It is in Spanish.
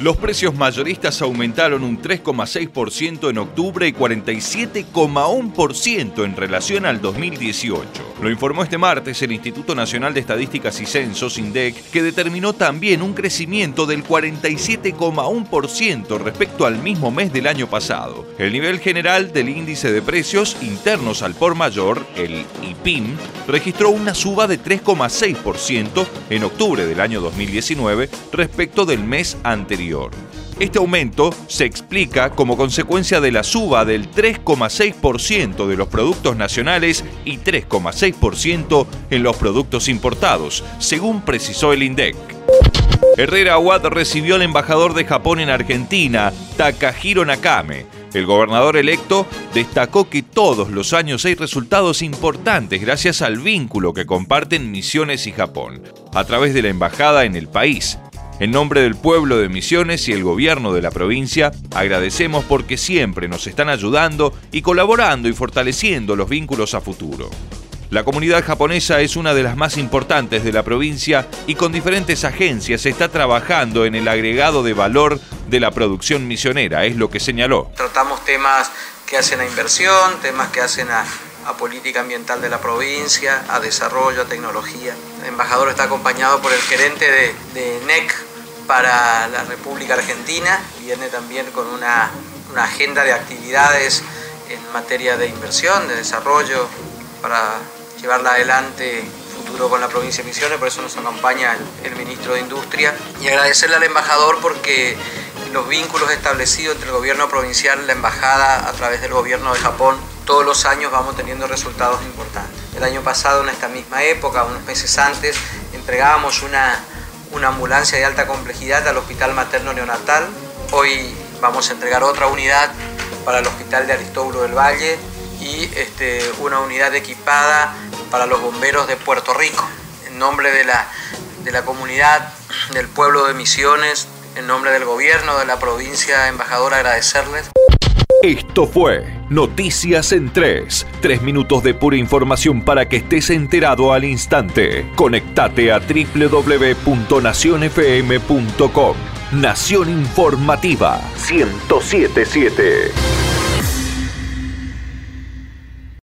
Los precios mayoristas aumentaron un 3,6% en octubre y 47,1% en relación al 2018. Lo informó este martes el Instituto Nacional de Estadísticas y Censos, INDEC, que determinó también un crecimiento del 47,1% respecto al mismo mes del año pasado. El nivel general del índice de precios internos al por mayor, el IPIM, registró una suba de 3,6% en octubre del año 2019 respecto del mes anterior. Este aumento se explica como consecuencia de la suba del 3,6% de los productos nacionales y 3,6% en los productos importados, según precisó el INDEC. Herrera Aguad recibió al embajador de Japón en Argentina, Takahiro Nakame. El gobernador electo destacó que todos los años hay resultados importantes gracias al vínculo que comparten Misiones y Japón, a través de la embajada en el país. En nombre del pueblo de Misiones y el gobierno de la provincia, agradecemos porque siempre nos están ayudando y colaborando y fortaleciendo los vínculos a futuro. La comunidad japonesa es una de las más importantes de la provincia y con diferentes agencias está trabajando en el agregado de valor de la producción misionera, es lo que señaló. Tratamos temas que hacen a inversión, temas que hacen a, política ambiental de la provincia, a desarrollo, a tecnología. El embajador está acompañado por el gerente de, NEC, para la República Argentina, viene también con una, agenda de actividades en materia de inversión, de desarrollo, para llevarla adelante futuro con la provincia de Misiones, por eso nos acompaña el, ministro de Industria. Y agradecerle al embajador porque los vínculos establecidos entre el gobierno provincial la embajada a través del gobierno de Japón, todos los años vamos teniendo resultados importantes. El año pasado, en esta misma época, unos meses antes, entregábamos una una ambulancia de alta complejidad al Hospital Materno Neonatal. Hoy vamos a entregar otra unidad para el Hospital de Aristóbulo del Valle y este, una unidad equipada para los bomberos de Puerto Rico. En nombre de la, de la comunidad, del pueblo de Misiones, en nombre del gobierno de la provincia, embajador, agradecerles. Esto fue Noticias en 3. Tres minutos de pura información para que estés enterado al instante. Conectate a www.nacionfm.com. Nación Informativa 1077.